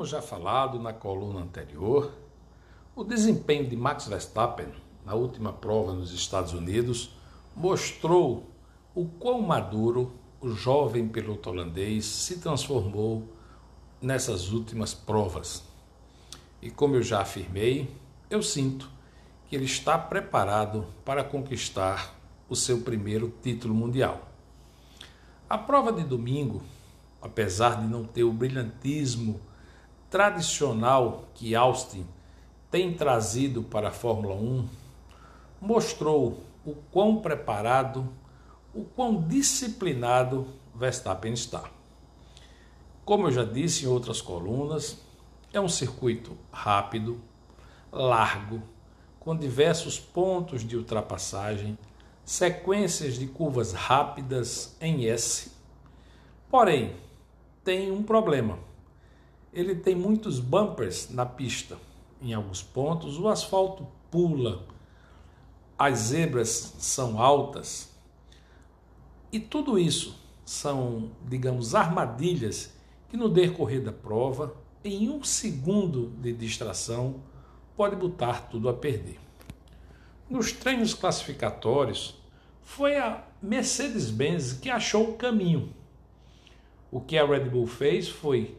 Como já falado na coluna anterior, o desempenho de Max Verstappen na última prova nos Estados Unidos mostrou o quão maduro o jovem piloto holandês se transformou nessas últimas provas. E como eu já afirmei, eu sinto que ele está preparado para conquistar o seu primeiro título mundial. A prova de domingo, apesar de não ter o brilhantismo tradicional que Austin tem trazido para a Fórmula 1, mostrou o quão preparado, o quão disciplinado Verstappen está. Como eu já disse em outras colunas, é um circuito rápido, largo, com diversos pontos de ultrapassagem, sequências de curvas rápidas em S. Porém, tem um problema. Ele tem muitos bumpers na pista. Em alguns pontos, o asfalto pula, as zebras são altas. E tudo isso são, digamos, armadilhas que no decorrer da prova, em um segundo de distração, pode botar tudo a perder. Nos treinos classificatórios, foi a Mercedes-Benz que achou o caminho. O que a Red Bull fez foi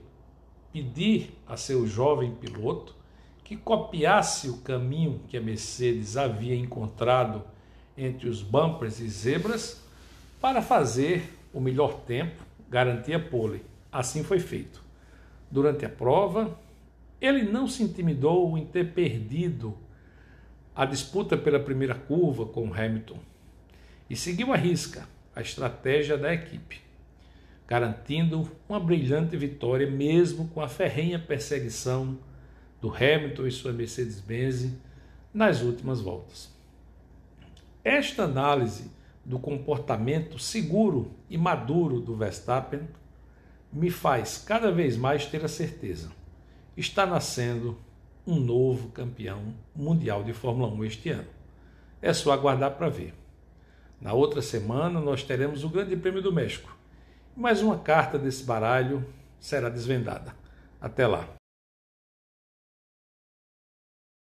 pedir a seu jovem piloto que copiasse o caminho que a Mercedes havia encontrado entre os bumpers e zebras para fazer o melhor tempo, garantir a pole. Assim foi feito. Durante a prova, ele não se intimidou em ter perdido a disputa pela primeira curva com Hamilton e seguiu à risca a estratégia da equipe, garantindo uma brilhante vitória mesmo com a ferrenha perseguição do Hamilton e sua Mercedes-Benz nas últimas voltas. Esta análise do comportamento seguro e maduro do Verstappen me faz cada vez mais ter a certeza. Está nascendo um novo campeão mundial de Fórmula 1 este ano. É só aguardar para ver. Na outra semana nós teremos o Grande Prêmio do México. Mais uma carta desse baralho será desvendada. Até lá.